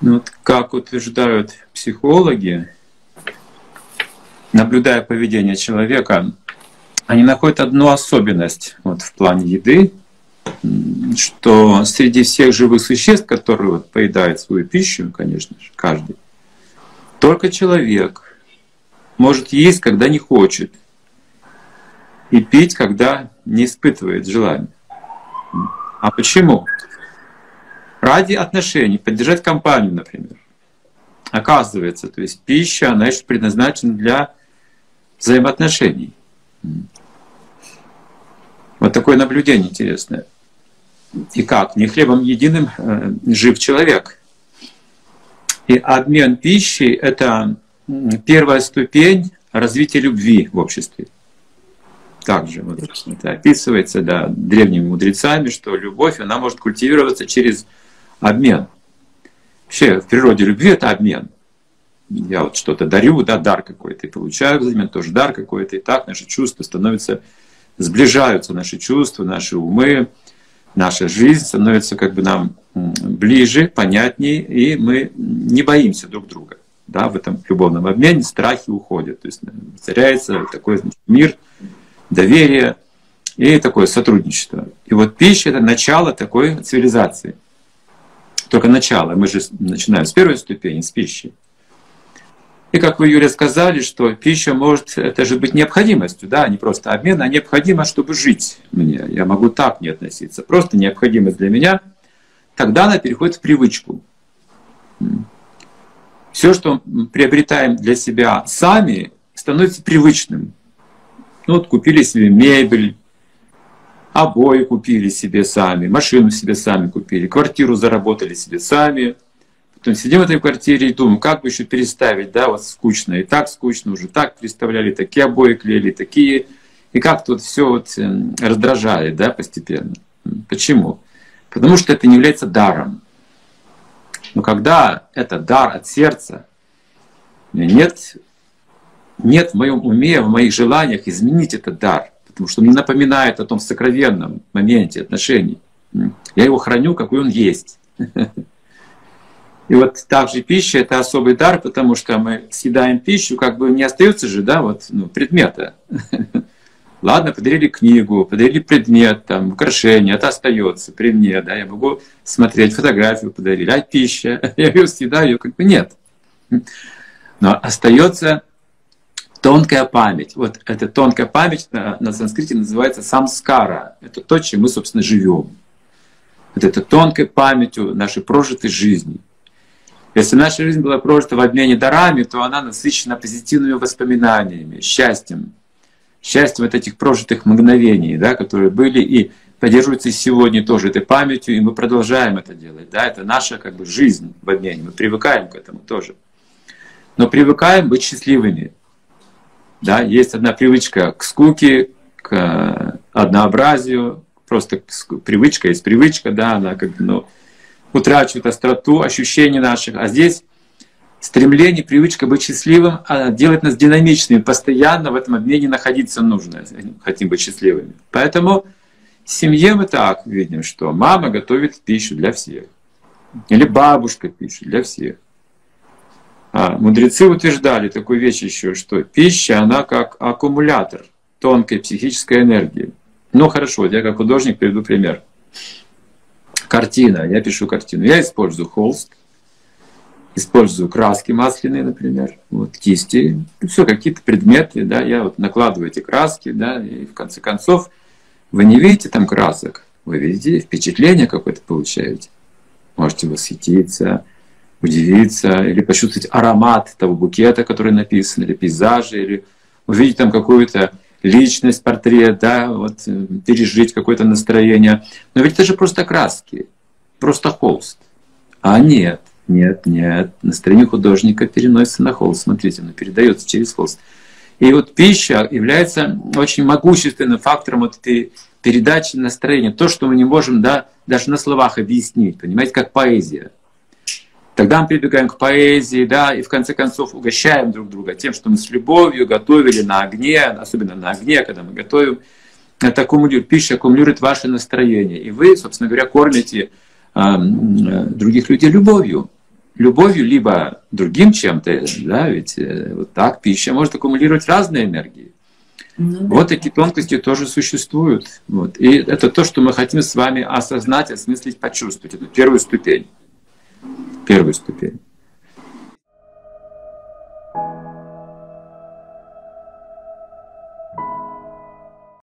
Ну, вот как утверждают психологи, наблюдая поведение человека, они находят одну особенность вот, в плане еды, что среди всех живых существ, которые вот, поедают свою пищу, конечно же, каждый, только человек может есть, когда не хочет, и пить, когда не испытывает желания. А почему? Ради отношений, поддержать компанию, например. Оказывается, то есть пища, она еще предназначена для взаимоотношений. Вот такое наблюдение интересное. И как? Не хлебом единым э, жив человек. И обмен пищей — это первая ступень развития любви в обществе. Также вот, это описывается да, древними мудрецами, что любовь она может культивироваться через обмен. Вообще в природе любви это обмен. Я вот что-то дарю, да, дар какой-то, и получаю взамен тоже дар какой-то, и так наши чувства становятся, сближаются наши чувства, наши умы, наша жизнь становится как бы нам ближе, понятнее, и мы не боимся друг друга. Да, в этом любовном обмене страхи уходят. То есть теряется такой значит, мир, доверие и такое сотрудничество. И вот пища — это начало такой цивилизации. Только начало. Мы же начинаем с первой ступени, с пищи. И как вы, Юрий, сказали, что пища может это же быть необходимостью, да, не просто обмен, а необходимо, чтобы жить мне. Я могу так не относиться. Просто необходимость для меня. Тогда она переходит в привычку. Все, что приобретаем для себя сами, становится привычным. Ну вот купили себе мебель, обои купили себе сами, машину себе сами купили, квартиру заработали себе сами – Потом сидим в этой квартире и думаем, как бы еще переставить, да, вот скучно, и так скучно, уже так переставляли, такие обои клеили, такие, и как тут все вот эм, раздражает, да, постепенно. Почему? Потому что это не является даром. Но когда это дар от сердца, нет, нет в моем уме, в моих желаниях изменить этот дар, потому что он не напоминает о том сокровенном моменте отношений. Я его храню, какой он есть. И вот также пища — это особый дар, потому что мы съедаем пищу, как бы не остается же, да, вот, ну, предмета. Ладно, подарили книгу, подарили предмет, там, украшение, это остается при мне, да, я могу смотреть фотографию подарили, а пища, я ее съедаю, как бы нет. Но остается тонкая память. Вот эта тонкая память на, на санскрите называется самскара. Это то, чем мы, собственно, живем. Вот это тонкой памятью нашей прожитой жизни — если наша жизнь была прожита в обмене дарами, то она насыщена позитивными воспоминаниями, счастьем. Счастьем от этих прожитых мгновений, да, которые были и поддерживаются и сегодня тоже этой памятью, и мы продолжаем это делать. Да, это наша как бы, жизнь в обмене, мы привыкаем к этому тоже. Но привыкаем быть счастливыми. Да, есть одна привычка к скуке, к однообразию, просто привычка есть привычка, да, она как бы, ну, утрачивают остроту ощущений наших. А здесь стремление, привычка быть счастливым а делает нас динамичными, постоянно в этом обмене находиться нужно, хотим быть счастливыми. Поэтому в семье мы так видим, что мама готовит пищу для всех. Или бабушка пищу для всех. А мудрецы утверждали такую вещь еще, что пища, она как аккумулятор тонкой психической энергии. Ну хорошо, я как художник приведу пример. Картина, я пишу картину. Я использую холст, использую краски масляные, например, вот кисти, все какие-то предметы, да, я вот накладываю эти краски, да, и в конце концов вы не видите там красок, вы видите впечатление какое-то получаете. Можете восхититься, удивиться, или почувствовать аромат того букета, который написан, или пейзажа, или увидеть там какую-то личность, портрет, да, вот э, пережить какое-то настроение. Но ведь это же просто краски, просто холст. А нет, нет, нет. Настроение художника переносится на холст. Смотрите, оно передается через холст. И вот пища является очень могущественным фактором вот этой передачи настроения. То, что мы не можем да, даже на словах объяснить, понимаете, как поэзия. Тогда мы прибегаем к поэзии, да, и в конце концов угощаем друг друга тем, что мы с любовью готовили на огне, особенно на огне, когда мы готовим. Это аккумулирует, пища аккумулирует ваше настроение. И вы, собственно говоря, кормите э, других людей любовью. любовью, либо другим чем-то, да, ведь э, вот так пища может аккумулировать разные энергии. Ну, да. Вот такие тонкости тоже существуют. Вот. И это то, что мы хотим с вами осознать, осмыслить, почувствовать. Это первую ступень. Первую ступень.